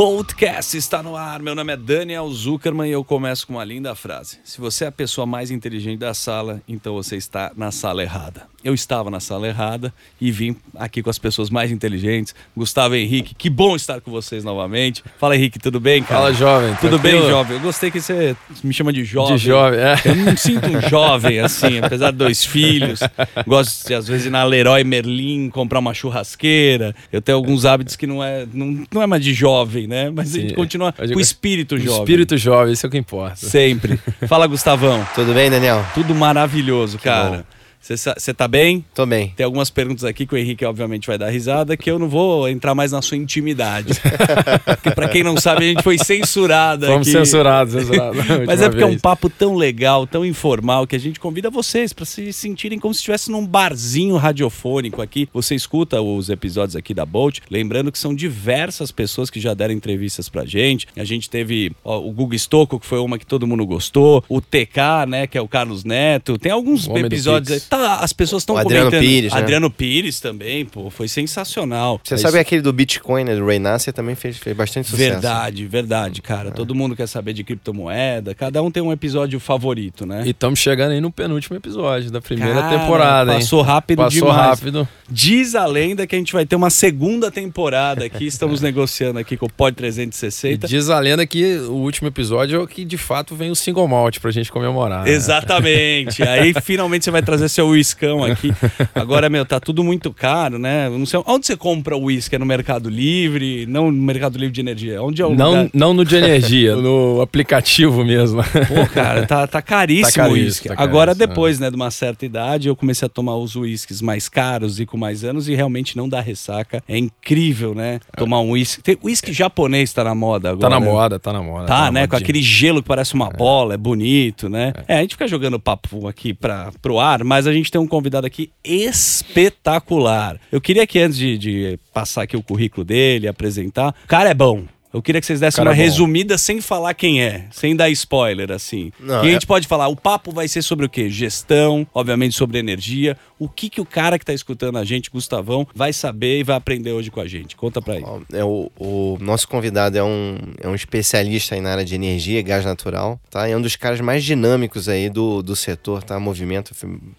Podcast está no ar. Meu nome é Daniel Zuckerman e eu começo com uma linda frase. Se você é a pessoa mais inteligente da sala, então você está na sala errada. Eu estava na sala errada e vim aqui com as pessoas mais inteligentes. Gustavo Henrique, que bom estar com vocês novamente. Fala Henrique, tudo bem, cara? Fala, jovem. Tudo tranquilo? bem, jovem? Eu gostei que você me chama de jovem. De jovem, é. Eu não me sinto um jovem assim, apesar de dois filhos. Gosto de, às vezes, ir na Leroy Merlin, comprar uma churrasqueira. Eu tenho alguns hábitos que não é, não, não é mais de jovem, né? Mas a gente Sim. continua Eu com digo- o espírito jovem. Espírito jovem, isso é o que importa. Sempre. Fala, Gustavão. Tudo bem, Daniel? Tudo maravilhoso, cara. Você tá bem? Tô bem. Tem algumas perguntas aqui que o Henrique, obviamente, vai dar risada, que eu não vou entrar mais na sua intimidade. Porque, pra quem não sabe, a gente foi censurado Fomos aqui. censurados, censurados. Mas é porque é um vez. papo tão legal, tão informal, que a gente convida vocês para se sentirem como se estivesse num barzinho radiofônico aqui. Você escuta os episódios aqui da Bolt, lembrando que são diversas pessoas que já deram entrevistas pra gente. A gente teve ó, o Guga Stocco, que foi uma que todo mundo gostou, o TK, né, que é o Carlos Neto. Tem alguns episódios aí. Tá, as pessoas estão O Adriano comentando. Pires, né? Adriano Pires também, pô, foi sensacional. Você É sabe isso. aquele do Bitcoin, né? Do Ray Nasser também fez, fez bastante sucesso. Verdade, verdade, cara. Todo mundo quer saber de criptomoeda. Cada um tem um episódio favorito, né? E estamos chegando aí no penúltimo episódio da primeira Cara, temporada, hein? Passou rápido Passou demais. rápido. Diz a lenda que a gente vai ter uma segunda temporada aqui. Estamos negociando aqui com o Pod E 360. diz a lenda que o último episódio é o que de fato vem o single malt pra gente comemorar. né? Exatamente. Aí finalmente você vai trazer seu uiscão aqui. Agora, meu, tá tudo muito caro, né? Não sei onde você compra o uísque? É no Mercado Livre? Não no Mercado Livre de Energia. Onde é o Não, lugar? não no de energia, no aplicativo mesmo. Pô, cara, tá, tá caríssimo Tá o uísque. tá Agora, caríssimo, depois, né, de uma certa idade, eu comecei a tomar os uísques mais caros e com mais anos e realmente não dá ressaca. É incrível, né? Tomar um uísque. Tem- Uísque japonês tá na moda agora. Tá na moda, tá na moda. Tá, na né? Com aquele gelo que parece uma bola, é bonito, né? É. a gente fica jogando papo aqui pra, pro ar, mas a gente tem um convidado aqui espetacular. Eu queria que antes de, de passar aqui o currículo dele, apresentar, o cara é bom. Eu queria que vocês dessem Cara uma é bom. resumida sem falar quem é, sem dar spoiler, assim. Não, e a é- gente pode falar, o papo vai ser sobre o quê? Gestão, obviamente sobre energia. O que, que o cara que tá escutando a gente, Gustavão, vai saber e vai aprender hoje com a gente? Conta pra ele. É, o, o nosso convidado é um, é um especialista aí na área de energia e gás natural, tá? É um dos caras mais dinâmicos aí do, do setor, tá? Movimento,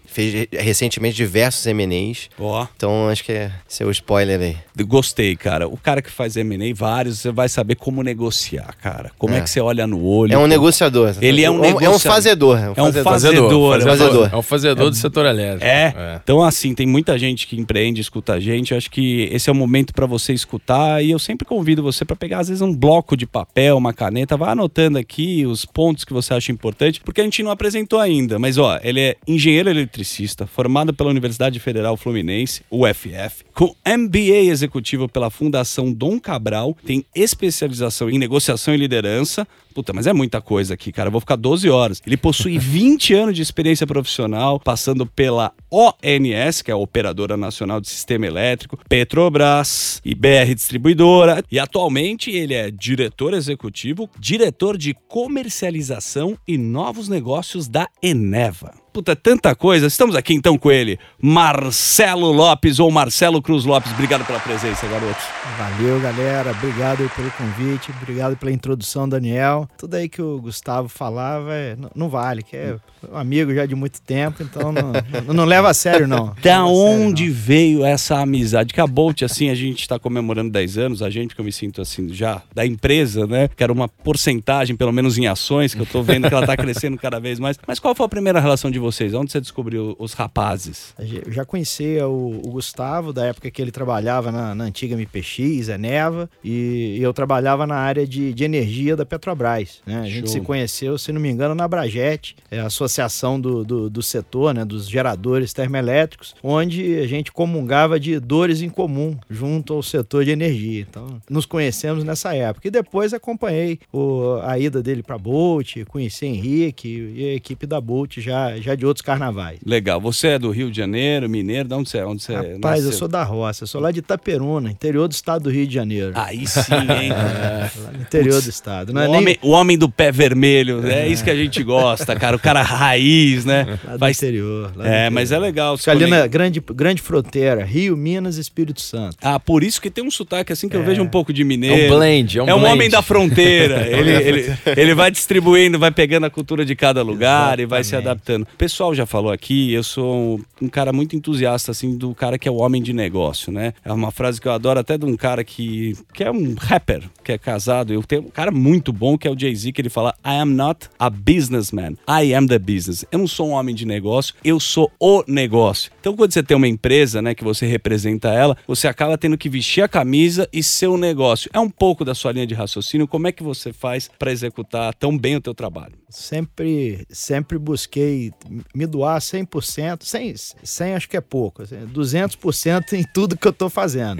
fez recentemente diversos M&As. Ó. Então, acho que é seu spoiler aí. Gostei, cara. O cara que faz M&A, vários, você vai saber como negociar, cara. Como é, É. que você olha no olho. É um como- negociador. Ele é um É um negociador. fazedor. É um É um fazedor. fazedor. Fazedor, fazedor. É o fazedor do setor elétrico. É. Então, assim, tem muita gente que empreende, escuta a gente. Eu acho que esse é o momento para você escutar. E eu sempre convido você para pegar, às vezes, um bloco de papel, uma caneta, vá anotando aqui os pontos que você acha importante, porque a gente não apresentou ainda. Mas, ó, ele é engenheiro eletricista, formado pela Universidade Federal Fluminense, UFF, com MBA executivo pela Fundação Dom Cabral, tem especialização em negociação e liderança. Puta, mas é muita coisa aqui, cara. Eu vou ficar 12 horas. Ele possui 20 anos de experiência profissional, passando pela ONS, que é a Operadora Nacional de Sistema Elétrico, Petrobras e BR Distribuidora. E atualmente ele é diretor executivo, diretor de comercialização e novos negócios da Eneva. Puta, tanta coisa. Estamos aqui então com ele, Marcelo Lopes ou Marcelo Cruz Lopes. Obrigado pela presença, garoto. Valeu, galera. Obrigado pelo convite. Obrigado pela introdução, Daniel. Tudo aí que o Gustavo falava é- não, não vale, que é um amigo já de muito tempo, então não, não, não leva a sério, não. Da sério, onde não. veio essa amizade? Que a Bolt, assim, a gente está comemorando 10 anos, a gente, que eu me sinto assim, já da empresa, né? Quero uma porcentagem, pelo menos em ações, que eu tô vendo que ela tá crescendo cada vez mais. Mas qual foi a primeira relação de vocês? Onde você descobriu os rapazes? Eu já conhecia o, o Gustavo da época que ele trabalhava na, na antiga MPX, Eneva, e eu trabalhava na área de, de energia da Petrobras. Né? A gente Show. se conheceu, se não me engano, na Brajet, é a associação do, do, do setor, né, dos geradores termoelétricos, onde a gente comungava de dores em comum junto ao setor de energia. Então, nos conhecemos nessa época. E depois acompanhei o- a ida dele para Bolt, conheci Henrique e a equipe da Bolt já, já já de outros carnavais. Legal. Você é do Rio de Janeiro, mineiro, de onde você é? Onde você Rapaz, nasceu? eu sou da roça, eu sou lá de Itaperuna, interior do estado do Rio de Janeiro. Aí sim, hein? Lá no interior do estado. Não o, é nem homem, o homem do pé vermelho, é isso que a gente gosta, cara. O cara raiz, né? lá do Faz- interior. lá do É, interior. mas é legal. Fica ali na grande, grande fronteira, Rio, Minas e Espírito Santo. Ah, por isso que tem um sotaque assim que eu É. vejo um pouco de É mineiro. um blend, é um É um blend. homem da fronteira. ele, ele, ele vai distribuindo, vai pegando a cultura de cada lugar e vai se Exatamente. adaptando. Pessoal já falou aqui, eu sou um, um cara muito entusiasta, assim, do cara que é o homem de negócio, né? É uma frase que eu adoro até de um cara que, que é um rapper, que é casado. Eu tenho um cara muito bom que é o Jay-Z, que ele fala: I am not a businessman, I am the business. Eu não sou um homem de negócio, eu sou o negócio. Então, quando você tem uma empresa, né, que você representa ela, você acaba tendo que vestir a camisa e ser o negócio. É um pouco da sua linha de raciocínio. Como é que você faz para executar tão bem o teu trabalho? Sempre, sempre busquei me doar 100%, 100, 100 acho que é pouco, assim, 200% em tudo que eu tô fazendo.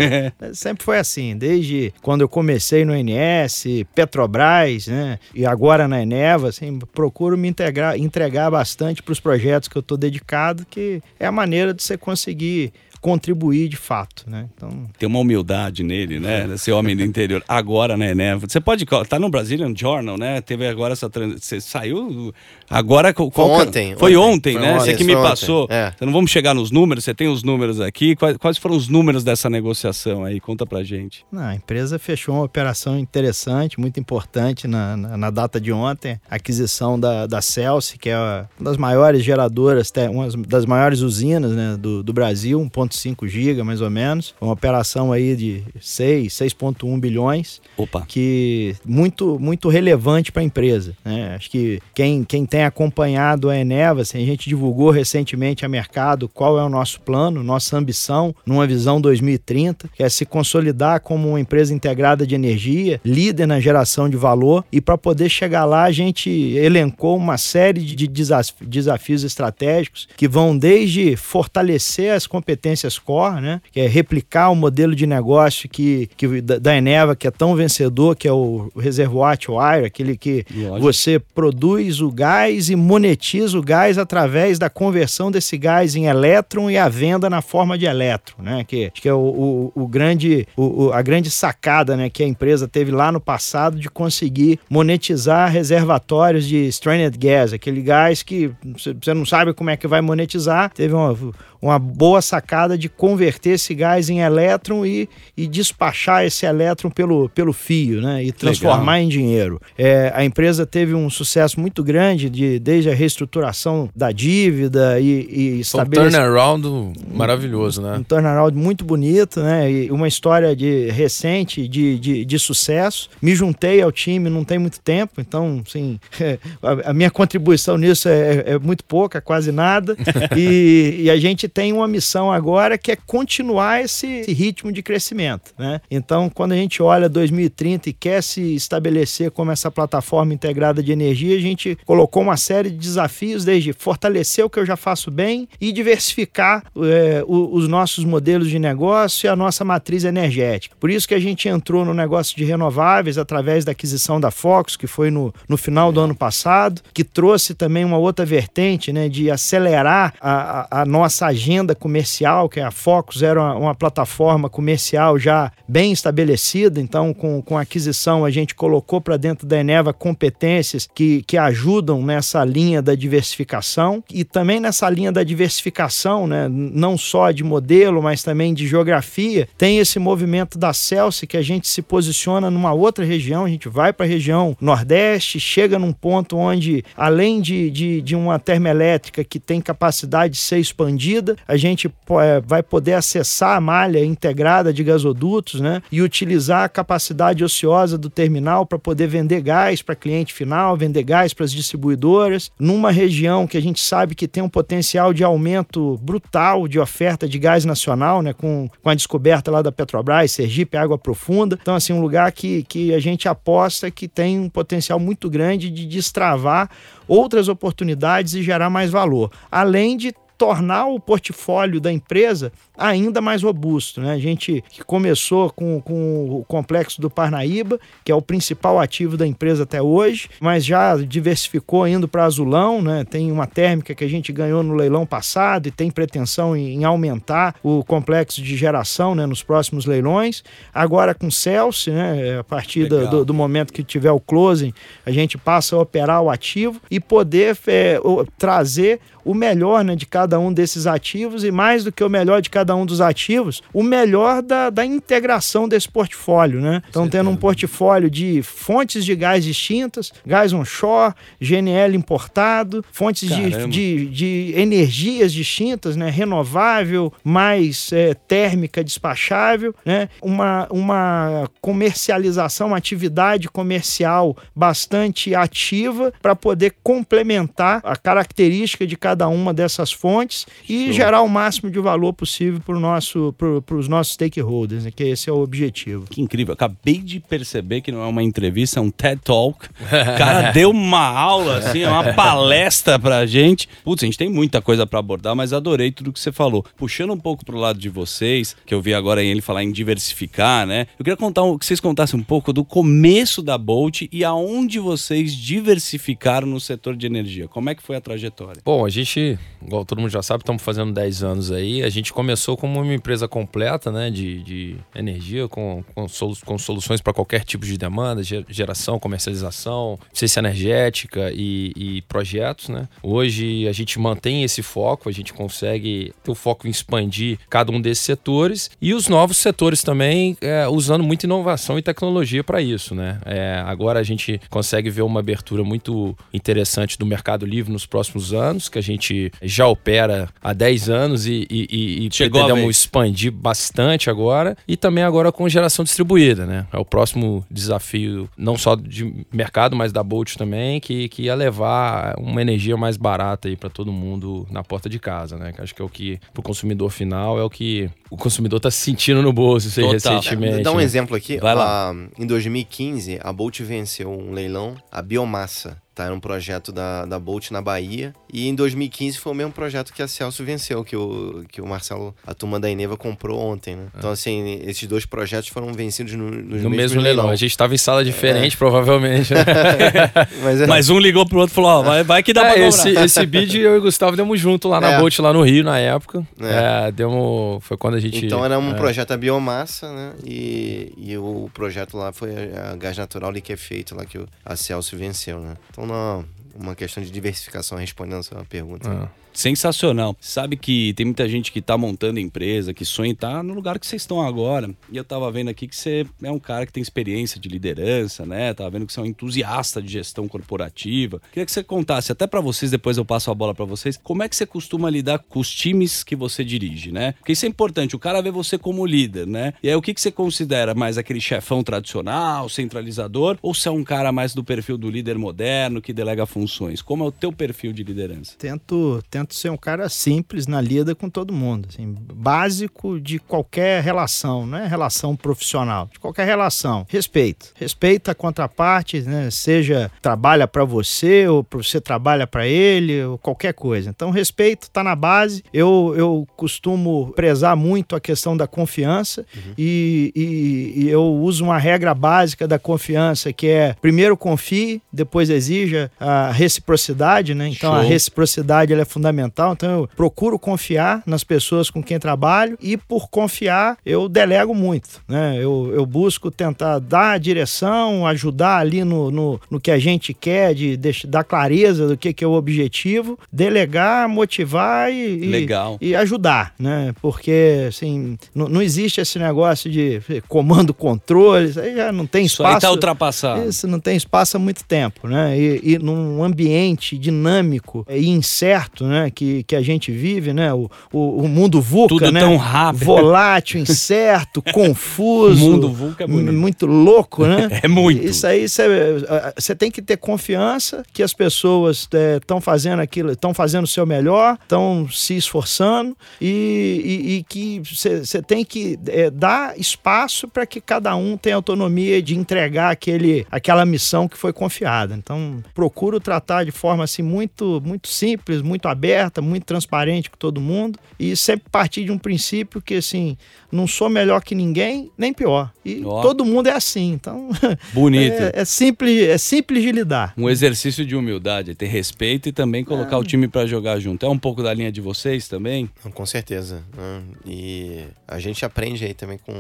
Sempre foi assim, desde quando eu comecei no NS, Petrobras, né, e agora na Eneva, assim, procuro me integrar, entregar bastante para os projetos que eu tô dedicado, que é a maneira de você conseguir contribuir de fato, né? Então, Tem uma humildade nele, né? Esse homem do interior. Agora, né, né? Você pode. Tá no Brazilian Journal, né? Teve agora essa. trans- Você saiu. Agora. Qual, que- ontem, Foi ontem, ontem. né? Foi Você que me foi passou. É. Então não vamos chegar nos números, você tem os números aqui. Quais, quais foram os números dessa negociação aí? Conta pra gente. Não, a empresa fechou uma operação interessante, muito importante na, na, na data de ontem, a aquisição da, da Celsi, que é uma das maiores geradoras, uma das maiores usinas né, do, do Brasil, 1,5 giga mais ou menos. Uma operação aí de 6, 6,1 bilhões Opa. que muito muito relevante para a empresa. Né? Acho que quem, quem tem acompanhado a Eneva, assim, a gente divulgou recentemente a mercado qual é o nosso plano, nossa ambição numa visão 2030, que é se consolidar como uma empresa integrada de energia, líder na geração de valor e para poder chegar lá a gente elencou uma série de desaf- desafios estratégicos que vão desde fortalecer as competências core, né? que é replicar o modelo de negócio que, que da, Eneva, que é tão vencedor, que é o reservoir to wire, aquele que Lógico. você produz o gás e monetiza o gás através da conversão desse gás em elétron e a venda na forma de elétron, né? Que, acho que é o, o, o grande, o, a grande sacada né, que a empresa teve lá no passado de conseguir monetizar reservatórios de stranded gas, aquele gás que você não sabe como é que vai monetizar. Teve uma, uma boa sacada de converter esse gás em elétron e, e despachar esse elétron pelo, pelo fio, né? E transformar em dinheiro. É, a empresa teve um sucesso muito grande de, desde a reestruturação da dívida e, e Foi um estabelecer turnaround maravilhoso, né? um turnaround muito bonito, né? E uma história de recente de, de, de sucesso. Me juntei ao time não tem muito tempo, então, assim, a, a minha contribuição nisso é, é muito pouca, quase nada. e, e a gente tem uma missão agora que é continuar esse, esse ritmo de crescimento, né? Então, quando a gente olha 2030 e quer se estabelecer como essa plataforma integrada de energia, a gente colocou uma série de desafios, desde fortalecer o que eu já faço bem e diversificar é, os nossos modelos de negócio e a nossa matriz energética. Por isso que a gente entrou no negócio de renováveis através da aquisição da Fox, que foi no, no final do ano passado, que trouxe também uma outra vertente né, de acelerar a, a- a nossa agenda comercial, que a Focus era uma, uma plataforma comercial já bem estabelecida, então com, com a aquisição a gente colocou para dentro da Eneva competências que, que ajudam nessa linha da diversificação e também nessa linha da diversificação, né, não só de modelo, mas também de geografia, tem esse movimento da Celsi que a gente se posiciona numa outra região, a gente vai para a região Nordeste, chega num ponto onde, além de, de, de uma termoelétrica que tem capacidade de ser expandida, a gente é, vai poder acessar a malha integrada de gasodutos né, e utilizar a capacidade ociosa do terminal para poder vender gás para cliente final, vender gás para as distribuidoras, numa região que a gente sabe que tem um potencial de aumento brutal de oferta de gás nacional, né, com, com a descoberta lá da Petrobras, Sergipe, Água Profunda. Então, assim, um lugar que, que a gente aposta que tem um potencial muito grande de destravar outras oportunidades e gerar mais valor. Além de tornar o portfólio da empresa ainda mais robusto. Né? A gente que começou com, com o complexo do Parnaíba, que é o principal ativo da empresa até hoje, mas já diversificou indo para Azulão, né? tem uma térmica que a gente ganhou no leilão passado e tem pretensão em, em aumentar o complexo de geração né, nos próximos leilões. Agora com Celsi, né, a partir do, do, do, momento que tiver o closing, a gente passa a operar o ativo e poder é, trazer o melhor né, de cada um desses ativos e mais do que o melhor de cada um dos ativos, o melhor da, da integração desse portfólio. Né? Então, tendo um portfólio de fontes de gás distintas, gás onshore, GNL importado, fontes de, de, de, energias distintas, né? renovável, mais é, térmica despachável, né? uma, uma comercialização, uma atividade comercial bastante ativa para poder complementar a característica de cada cada uma dessas fontes e Show. gerar o máximo de valor possível para nosso, os nossos stakeholders, né? que esse é o objetivo. Que incrível. Acabei de perceber que não é uma entrevista, é um TED Talk. O cara deu uma aula, assim, uma palestra pra gente. Putz, a gente tem muita coisa para abordar, mas adorei tudo que você falou. Puxando um pouco pro lado de vocês, que eu vi agora ele falar em diversificar, né? Eu queria contar que vocês contassem um pouco do começo da Bolt e aonde vocês diversificaram no setor de energia. Como é que foi a trajetória? Bom, a gente gente, igual todo mundo já sabe, estamos fazendo 10 anos aí. A gente começou como uma empresa completa né, de, de energia, com, com, solu com soluções para qualquer tipo de demanda, geração, comercialização, eficiência energética e, e, projetos. Né? Hoje a gente mantém esse foco, a gente consegue ter o foco em expandir cada um desses setores e os novos setores também, é, usando muita inovação e tecnologia para isso. Né? É, agora a gente consegue ver uma abertura muito interessante do mercado livre nos próximos anos, que a gente gente já opera há 10 anos e, e, e pretendemos expandir bastante agora. E também agora com geração distribuída, né? É o próximo desafio, não só de mercado, mas da Bolt também, que, que ia levar uma energia mais barata aí para todo mundo na porta de casa, né? Acho que é o que, para o consumidor final, é o que o consumidor está sentindo no bolso isso aí recentemente. Dá um né? exemplo aqui. Vai lá. Ah, em 2015, a Bolt venceu um leilão, a biomassa Tá, era um projeto da, da Bolt na Bahia. E em 2015 foi o mesmo projeto que a Celso venceu, que o, que o Marcelo, a turma da Ineva, comprou ontem, né? Então, assim, esses dois projetos foram vencidos no, no mesmo leilão. A gente estava em sala diferente, é. provavelmente. Né? Mas, é... Mas, um ligou pro outro e falou: ó, vai, vai que dá é, pra esse, esse bid eu e o Gustavo demos junto lá na é. Bolt, lá no Rio, na época. É. é. demos, foi quando a gente. Então era um é. projeto a biomassa, né? E, e o projeto lá foi a, a gás natural liquefeito lá que a Celso venceu, né? Então não, uma questão de diversificação respondendo a sua pergunta. Ah. Sensacional. Sabe que tem muita gente que está montando empresa, que sonha estar tá no lugar que vocês estão agora. E eu estava vendo aqui que você é um cara que tem experiência de liderança, né? Tava vendo que você é um entusiasta de gestão corporativa. Queria que você contasse, até para vocês, depois eu passo a bola para vocês, como é que você costuma lidar com os times que você dirige, né? Porque isso é importante, o cara vê você como líder, né? E aí o que, que você considera mais aquele chefão tradicional, centralizador, ou se é um cara mais do perfil do líder moderno que delega funções? Como é o teu perfil de liderança? Tento, tento tento ser um cara simples na lida com todo mundo, assim, básico de qualquer relação, não é relação profissional, de qualquer relação. Respeito. Respeita a contraparte, né? seja trabalha para você ou você trabalha para ele, ou qualquer coisa. Então, respeito está na base. Eu, eu costumo prezar muito a questão da confiança uhum. e, e, e eu uso uma regra básica da confiança que é primeiro confie, depois exija a reciprocidade, né? Então, Show. a reciprocidade ela é fundamental fundamental. Então eu procuro confiar nas pessoas com quem trabalho e por confiar eu delego muito. Né? Eu, eu busco tentar dar a direção, ajudar ali no, no, no que a gente quer, de, de dar clareza do que, que é o objetivo, delegar, motivar e, Legal. e, e ajudar. Né? Porque assim, não, não existe esse negócio de comando, controle, isso aí já não tem espaço. Isso aí tá ultrapassado. Isso não tem espaço há muito tempo. Né? E, e num ambiente dinâmico e incerto, né? Que, que a gente vive, né? O, o, o mundo VUCA, Tudo né? tão rápido. Volátil, incerto, confuso. O mundo VUCA é bonito. muito louco, né? É muito. Isso aí você tem que ter confiança que as pessoas estão é, fazendo aquilo, estão fazendo o seu melhor, estão se esforçando e, e, e que você tem que é, dar espaço para que cada um tenha autonomia de entregar aquele, aquela missão que foi confiada. Então, procuro tratar de forma assim muito, muito simples, muito aberta aberta, muito transparente com todo mundo e sempre partir de um princípio que assim, não sou melhor que ninguém, nem pior. E Ó. todo mundo é assim, então Bonito. é, é simples, é simples de lidar. Um exercício de humildade, é ter respeito e também colocar o time pra jogar junto. É um pouco da linha de vocês também? Com certeza. né? E a gente aprende aí também com,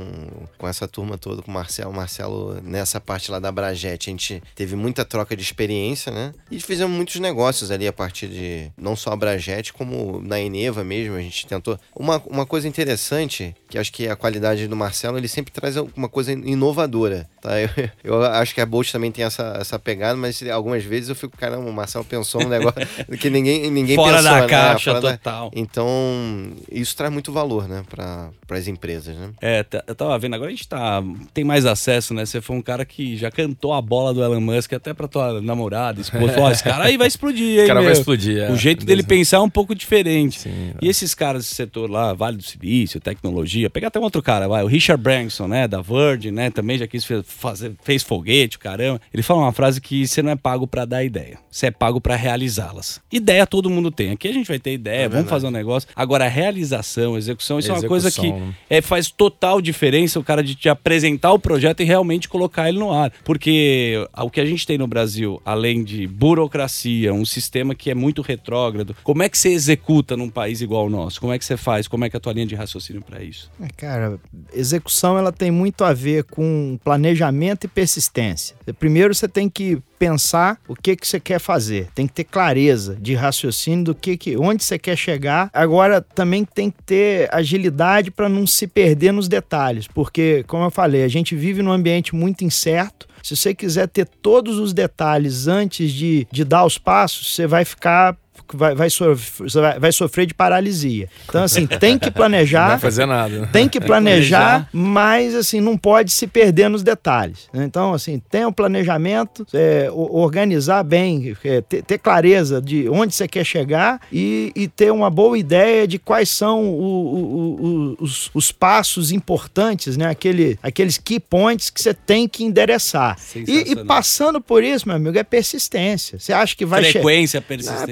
com essa turma toda, com o Marcelo. O Marcelo, nessa parte lá da Bragete, a gente teve muita troca de experiência, né? E fizemos muitos negócios ali a partir de não só a Bragete, como na Eneva mesmo. A gente tentou. Uma, uma coisa interessante, que acho que a qualidade do Marcelo, ele sempre traz alguma coisa inovadora. Tá? Eu, eu acho que a Bolt também tem essa, essa pegada, mas algumas vezes eu fico, caramba, o Marcelo pensou um negócio que ninguém, ninguém Fora pensou. da né? caixa Fora da- total. então, isso traz muito valor, né, para as empresas, né? É, tá- eu tava vendo, agora a gente tá, tem mais acesso, né? Você foi um cara que já cantou a bola do Elon Musk até pra tua namorada, esposa. Ó, esse cara aí vai explodir, hein, O cara vai meu? explodir. é. O jeito dele pensar é um pouco diferente. Sim, E esses caras desse setor lá, Vale do Silício, tecnologia, pegar até um outro cara, vai, o Richard Branson, né, da Virgin, né, também já quis fazer, fez foguete, caramba. Ele fala uma frase que você não é pago pra dar ideia, você é pago pra realizá-las. Ideia todo mundo tem. Aqui a gente vai ter ideia, vamos fazer um negócio. Agora, a realização, a execução, isso é uma coisa que Execução, né? é, faz total diferença o cara de te apresentar o projeto e realmente colocar ele no ar. Porque o que a gente tem no Brasil, além de burocracia, um sistema que é muito retrógrado, como é que você executa num país igual ao nosso? Como é que você faz? Como é que é a tua linha de raciocínio para isso? É, Cara, execução ela tem muito a ver com planejamento e persistência. Primeiro você tem que pensar o que que você quer fazer, tem que ter clareza de raciocínio do que que onde você quer chegar. Agora também tem que ter agilidade para não se perder nos detalhes, porque como eu falei, a gente vive num ambiente muito incerto. Se você quiser ter todos os detalhes antes de, de dar os passos, você vai ficar vai, vai, sof- você vai- sofrer de paralisia. Então, assim, tem que Não planejar. vai fazer nada. né? Tem que planejar, mas assim, não pode se perder nos detalhes. né? Então, assim, tem o planejamento, é, organizar bem, é, ter, ter clareza de onde você quer chegar e, e ter uma boa ideia de quais são o- o- o- os, os passos importantes, né? Aquele, aqueles key points que você tem que endereçar. E, e passando por isso, meu amigo, é persistência. Você acha que vai chegar. Frequência, Ah, persistência.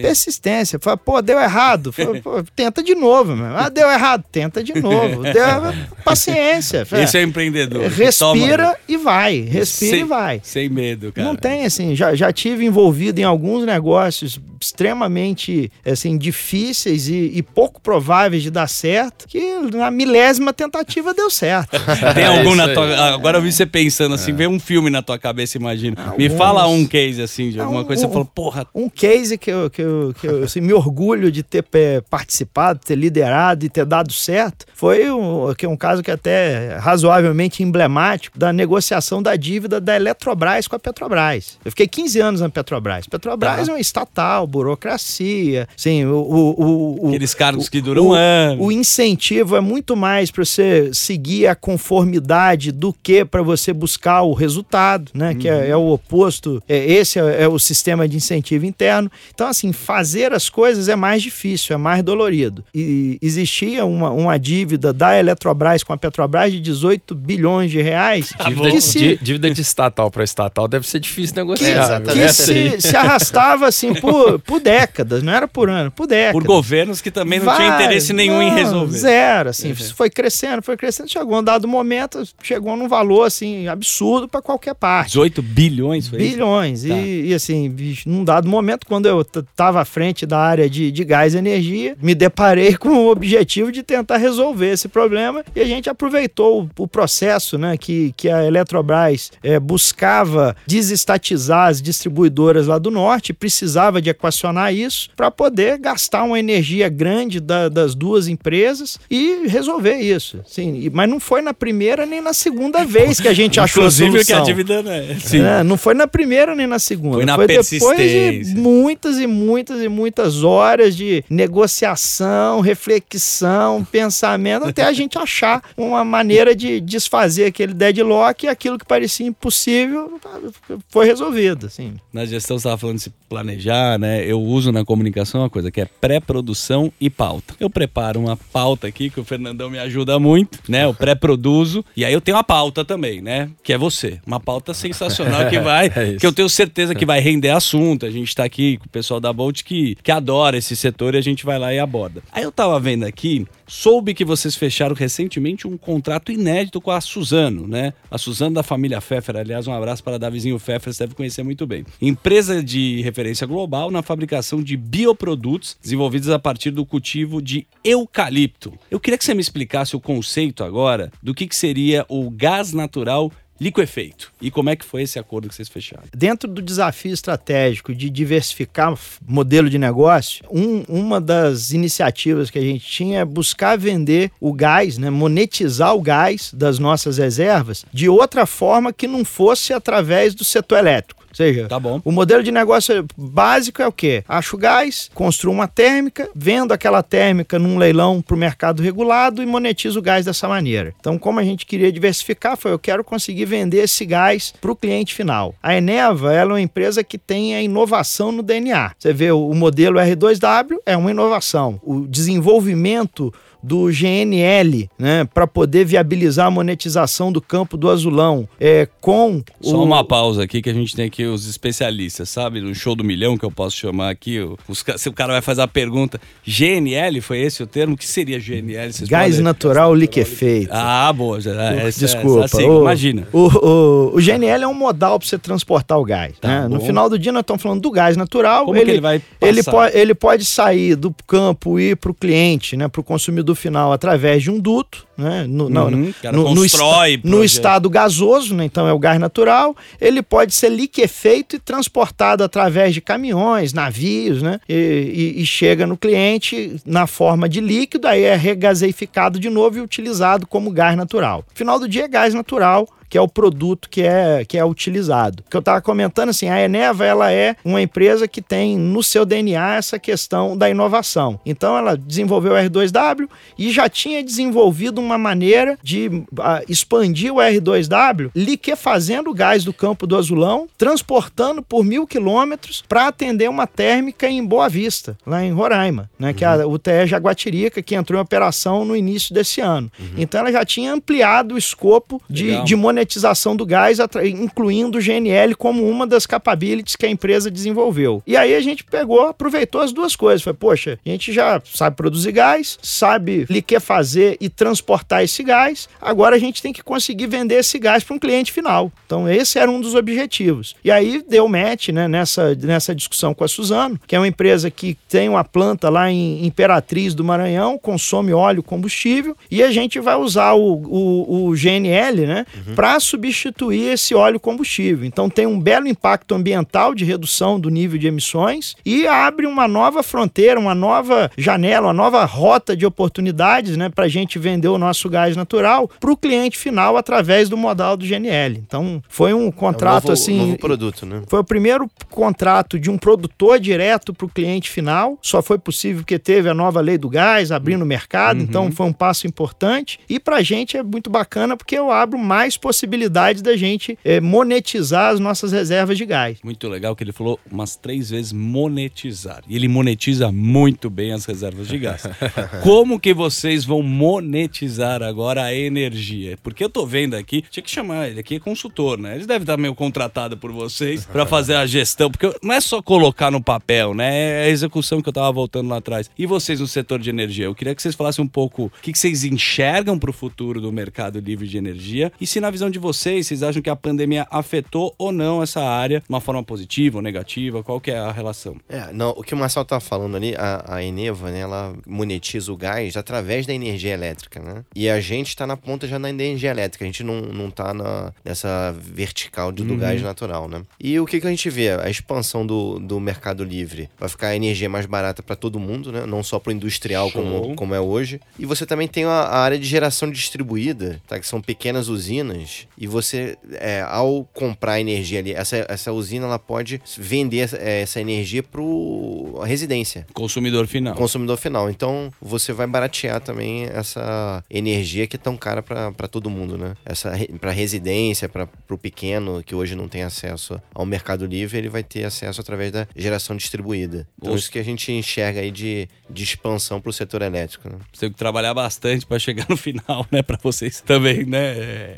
Persistência. Fala, pô, deu errado. Fala, pô, tenta de novo, meu. Ah, deu errado. Tenta de novo. Deu... Paciência. Fala, Esse é empreendedor. Respira Toma. e vai. Respira sem, e vai. Sem medo, cara. Não tem, assim, já, já tive envolvido em alguns negócios extremamente, assim, difíceis e, e pouco prováveis de dar certo, que na milésima tentativa deu certo. Tem É algum isso na tua. Agora eu vi você pensando assim, vê um filme na tua cabeça, imagina. Me Alguns. fala um case assim, de alguma um- coisa que você um- falou, porra, Um case que eu, que eu, que eu assim, me orgulho de ter participado, ter liderado e ter dado certo foi um, que é um caso que até é razoavelmente emblemático da negociação da dívida da Eletrobras com a Petrobras. Eu fiquei 15 anos na Petrobras. Petrobras Tá. é uma estatal, burocracia, assim, o, o, o- aqueles cargos que duram um ano. o incentivo é muito mais para você seguir a conformidade do que para você buscar o resultado, né? Que é, é o oposto. É, esse é, é o sistema de incentivo interno. Então, assim, fazer as coisas é mais difícil, é mais dolorido. E existia uma, uma dívida da Eletrobras com a Petrobras de 18 bilhões de reais. Dívida, que de- se, dí- dívida de estatal para estatal deve ser difícil que, negociar. que aí. se, se arrastava assim por, por décadas, não era por ano, por décadas. Por governos que também não tinha Vários, interesse nenhum em não, resolver. Zero, assim, Uhum. foi crescendo, foi crescendo, chegou um dado momento, chegou num valor assim absurdo para qualquer parte. 18 bilhões, foi isso? Bilhões. Tá. E, e, assim, num dado momento, quando eu estava à frente da área de, de gás e energia, me deparei com o objetivo de tentar resolver esse problema e a gente aproveitou o, o processo né, que, que a Eletrobras eh, buscava desestatizar as distribuidoras lá do norte, precisava de equacionar isso para poder gastar uma energia grande da- das duas empresas e resolver isso. Sim, mas não foi na primeira nem na segunda vez que a gente achou a Inclusive que a solução. dívida né? É, não foi na primeira nem na segunda. Foi na depois de muitas e muitas e muitas horas de negociação, reflexão, pensamento, até a gente achar uma maneira de desfazer aquele deadlock e aquilo que parecia impossível foi resolvido. Assim. Na gestão você estava falando de se planejar, né? Eu uso na comunicação uma coisa que é pré-produção e pauta. Eu preparo uma pauta aqui que o Fernandão me ajuda muito, né? Eu pré-produzo e aí eu tenho a pauta também, né? Que é você. Uma pauta sensacional que vai, É que eu tenho certeza que vai render assunto. A gente está aqui com o pessoal da Bolt que que, adora esse setor e a gente vai lá e aborda. Aí eu tava vendo aqui, soube que vocês fecharam recentemente um contrato inédito com a Suzano, né? A Suzano da família Pfeffer, aliás, um abraço para Davizinho Pfeffer, você deve conhecer muito bem. Empresa de referência global na fabricação de bioprodutos desenvolvidos a partir do cultivo de eucalipto. Eu queria que você me explicasse o conceito agora do que, que seria o gás natural liquefeito. E como é que foi esse acordo que vocês fecharam? Dentro do desafio estratégico de diversificar modelo de negócio, um, uma das iniciativas que a gente tinha é buscar vender o gás, né, monetizar o gás das nossas reservas de outra forma que não fosse através do setor elétrico. Ou seja, Tá bom. o modelo de negócio básico é o quê? Acho gás, construo uma térmica, vendo aquela térmica num leilão para o mercado regulado e monetizo o gás dessa maneira. Então, como a gente queria diversificar, foi eu quero conseguir vender esse gás para o cliente final. A Eneva é uma empresa que tem a inovação no DNA. Você vê o modelo R2W é uma inovação. O desenvolvimento do GNL, né, para poder viabilizar a monetização do campo do azulão, é, com Só o- uma pausa aqui que a gente tem aqui os especialistas, sabe? No show do milhão que eu posso chamar aqui. o- Os, se o cara vai fazer a pergunta, GNL, foi esse o termo? O que seria GNL? Vocês gás podem- natural liquefeito. Ah, boa. Já, essa, Desculpa. essa sigla, o, imagina. O, o, o GNL é um modal para você transportar o gás. Tá né? No final do dia, nós estamos falando do gás natural. Como que ele vai ele, passar? po- ele pode sair do campo e ir para o cliente, né, para o consumidor final, através de um duto. Né, no, no- Uhum, no, no, no projeto. estado gasoso, né, então é o gás natural. Ele pode ser liquefeito e transportado através de caminhões, navios, né, e, e- e chega no cliente na forma de líquido, aí é regaseificado de novo e utilizado como gás natural. Final do dia é gás natural que é o produto que é, que é utilizado. O que eu estava comentando, assim, a Eneva ela é uma empresa que tem no seu DNA essa questão da inovação. Então ela desenvolveu o R2W e já tinha desenvolvido uma maneira de ah, expandir o R2W liquefazendo o gás do campo do azulão, transportando por mil quilômetros para atender uma térmica em Boa Vista, lá em Roraima, né, que é a UTE Jaguatirica, que entrou em operação no início desse ano. Então ela já tinha ampliado o escopo de, Legal. de monetização do gás, incluindo o GNL como uma das capabilities que a empresa desenvolveu. E aí a gente pegou, aproveitou as duas coisas. Foi, poxa, a gente já sabe produzir gás, sabe liquefazer e transportar esse gás, agora a gente tem que conseguir vender esse gás para um cliente final. Então esse era um dos objetivos. E aí deu match né, nessa, nessa discussão com a Suzano, que é uma empresa que tem uma planta lá em Imperatriz do Maranhão, consome óleo combustível, e a gente vai usar o, o, o GNL né, para substituir esse óleo combustível. Então tem um belo impacto ambiental de redução do nível de emissões e abre uma nova fronteira, uma nova janela, uma nova rota de oportunidades né, para a gente vender o nosso gás natural para o cliente final através do modal do GNL. Então foi um contrato É um novo, assim. novo produto, né? Foi o primeiro contrato de um produtor direto para o cliente final. Só foi possível porque teve a nova lei do gás abrindo o mercado, então foi um passo importante. E para a gente é muito bacana porque eu abro mais possibilidades da gente eh, monetizar as nossas reservas de gás. Muito legal que ele falou umas três vezes monetizar. E ele monetiza muito bem as reservas de gás. Como que vocês vão monetizar agora a energia? Porque eu tô vendo aqui, tinha que chamar ele aqui é consultor, né? Ele deve estar meio contratado por vocês para fazer a gestão, porque não é só colocar no papel, né? É a execução que eu tava voltando lá atrás. E vocês no setor de energia? Eu queria que vocês falassem um pouco o que, que vocês enxergam para o futuro do mercado livre de energia e se na visão de vocês, vocês acham que a pandemia afetou ou não essa área de uma forma positiva ou negativa? Qual que é a relação? É, não, o que o Marcel tá falando ali, a, a Eneva, né, ela monetiza o gás através da energia elétrica, né? E a gente tá na ponta já na energia elétrica, a gente não, não tá na, nessa vertical do, do gás natural, né? E o que, que a gente vê? A expansão do, do mercado livre. Vai ficar a energia mais barata para todo mundo, né? Não só para o industrial Show. como, como é hoje. E você também tem a, a área de geração distribuída, tá? Que são pequenas usinas. E você, é, ao comprar energia ali, essa, essa usina ela pode vender essa, é, essa energia para a residência Consumidor final. consumidor final. Então você vai baratear também essa energia que é tão cara para todo mundo, né? Essa para residência, para o pequeno que hoje não tem acesso ao mercado livre, ele vai ter acesso através da geração distribuída. Então isso que a gente enxerga aí de, de expansão para o setor elétrico. Né? Você tem que trabalhar bastante para chegar no final, né? Para vocês também, né? É,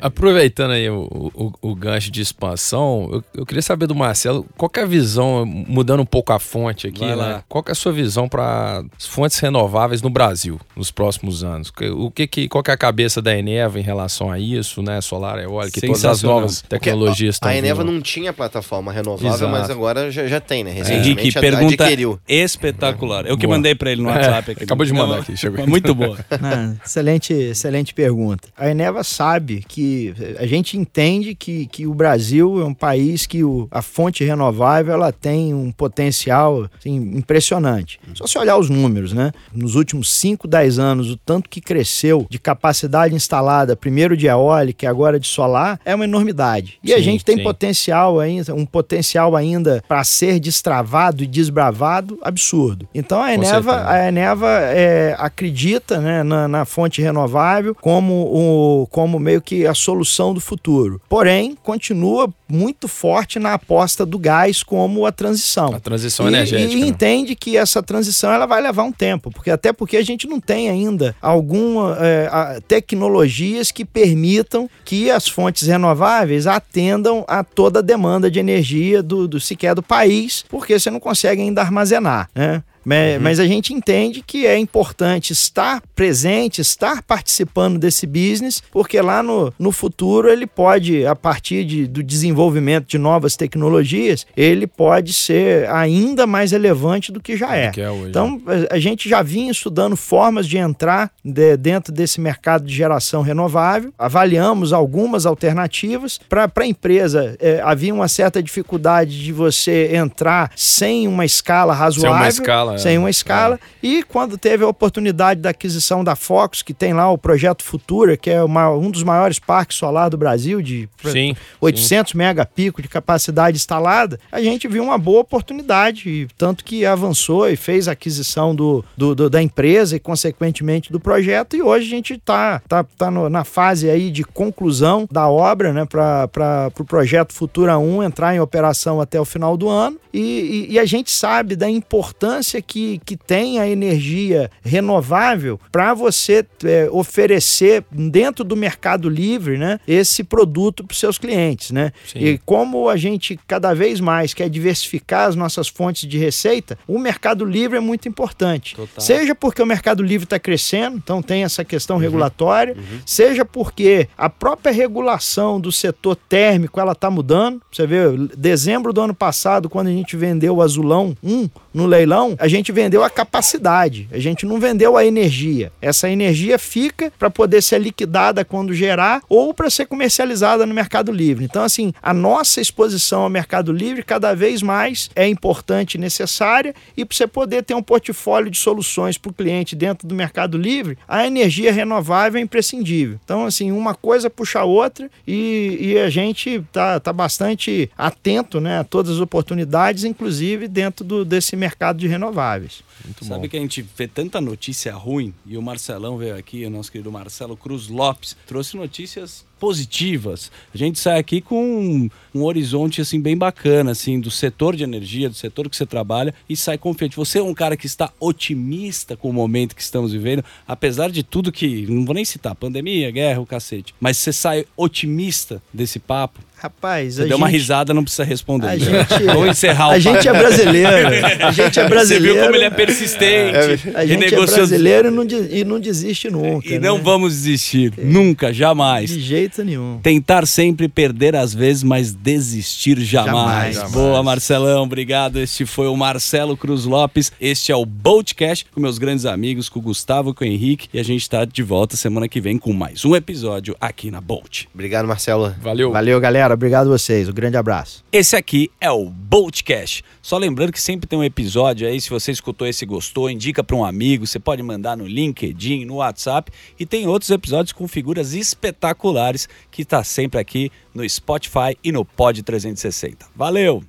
aproveitando aí o, o, o gancho de expansão, eu, eu, queria saber do Marcelo, qual é a visão, mudando um pouco a fonte aqui, né? Qual é a sua visão para fontes renováveis no Brasil nos próximos anos? O que, que qual que é a cabeça da Eneva em relação a isso, né? Solar, eólica, que todas as novas tecnologias estão. A, a Eneva não tinha plataforma renovável, Exato. mas agora já, já tem, né? Recentemente Henrique, pergunta adquiriu. espetacular. Eu que Boa. mandei para ele no WhatsApp. É, acabou de mandar aqui, chegou. Muito boa. Não, excelente, excelente pergunta. A Eneva sabe que a gente entende que, que o Brasil é um país que o, a fonte renovável ela tem um potencial assim, impressionante. Só se olhar os números, né? Nos últimos 5, 10 anos, o tanto que cresceu de capacidade instalada, primeiro de eólica e agora de solar, é uma enormidade. E sim, a gente tem sim. potencial ainda, um potencial ainda para ser destravado e desbravado absurdo. Então a Eneva, a Eneva é, acredita né, na, na, fonte renovável como, o, como meio que a solução do futuro. Porém, continua muito forte na aposta do gás como a transição. A transição e, energética. E entende que essa transição ela vai levar um tempo, porque até porque a gente não tem ainda alguma é, tecnologias que permitam que as fontes renováveis atendam a toda a demanda de energia do, do sequer do país, porque você não consegue ainda armazenar, né? Mas, uhum. mas, a gente entende que é importante estar presente, estar participando desse business, porque lá no, no futuro ele pode, a partir de, do desenvolvimento de novas tecnologias, ele pode ser ainda mais relevante do que já é. Que é hoje, então, a, a gente já vinha estudando formas de entrar de, dentro desse mercado de geração renovável, avaliamos algumas alternativas. Para a empresa, é, havia uma certa dificuldade de você entrar sem uma escala razoável. Sem uma escala é. sem uma escala. É. E quando teve a oportunidade da aquisição da Fox, que tem lá o projeto Futura, que é uma, um dos maiores parques solar do Brasil, de sim, 800 sim. megapico de capacidade instalada, a gente viu uma boa oportunidade, e tanto que avançou e fez a aquisição do, do, do da empresa e, consequentemente, do projeto. E hoje a gente está tá, tá na fase aí de conclusão da obra, né, para o pro projeto Futura 1 entrar em operação até o final do ano. E, e, e a gente sabe da importância que, que tem a energia renovável para você é, oferecer dentro do mercado livre né, esse produto para os seus clientes. Né? E como a gente cada vez mais quer diversificar as nossas fontes de receita, o mercado livre é muito importante. Total. Seja porque o mercado livre está crescendo, então tem essa questão uhum. regulatória, uhum. seja porque a própria regulação do setor térmico ela está mudando. Você vê, dezembro do ano passado, quando a gente vendeu o Azulão 1 no leilão, a gente vendeu a capacidade, a gente não vendeu a energia. Essa energia fica para poder ser liquidada quando gerar ou para ser comercializada no Mercado Livre. Então, assim, a nossa exposição ao Mercado Livre cada vez mais é importante e necessária e para você poder ter um portfólio de soluções para o cliente dentro do Mercado Livre, a energia renovável é imprescindível. Então, assim, uma coisa puxa a outra e, e a gente tá, tá bastante atento né, a todas as oportunidades, inclusive dentro do, desse mercado de renováveis renováveis. Muito Sabe bom. que a gente vê tanta notícia ruim e o Marcelão veio aqui, o nosso querido Marcelo Cruz Lopes, trouxe notícias positivas. A gente sai aqui com um, um, horizonte assim bem bacana assim do setor de energia, do setor que você trabalha e sai confiante. Você é um cara que está otimista com o momento que estamos vivendo, apesar de tudo que não vou nem citar, pandemia, guerra, o cacete. Mas você sai otimista desse papo? Rapaz, Você deu gente... uma risada, não precisa responder. A gente... Vou encerrar o A gente é brasileiro. A gente é brasileiro. Você viu como ele é persistente. É, a gente é brasileiro e não, e não desiste nunca. E né? não vamos desistir. É. Nunca, jamais. De jeito nenhum. Tentar sempre perder às vezes, mas desistir jamais. jamais. Boa, Marcelão. Obrigado. Este foi o Marcelo Cruz Lopes. Este é o Boatcast com meus grandes amigos, com o Gustavo, com o Henrique. E a gente está de volta semana que vem com mais um episódio aqui na Boat. Obrigado, Marcelo. Valeu. Valeu, galera. Obrigado a vocês. Um grande abraço. Esse aqui é o Boltcast. Só lembrando que sempre tem um episódio aí, se você escutou esse e gostou, indica para um amigo, você pode mandar no LinkedIn, no WhatsApp e tem outros episódios com figuras espetaculares que está sempre aqui no Spotify e no Pod 360. Valeu!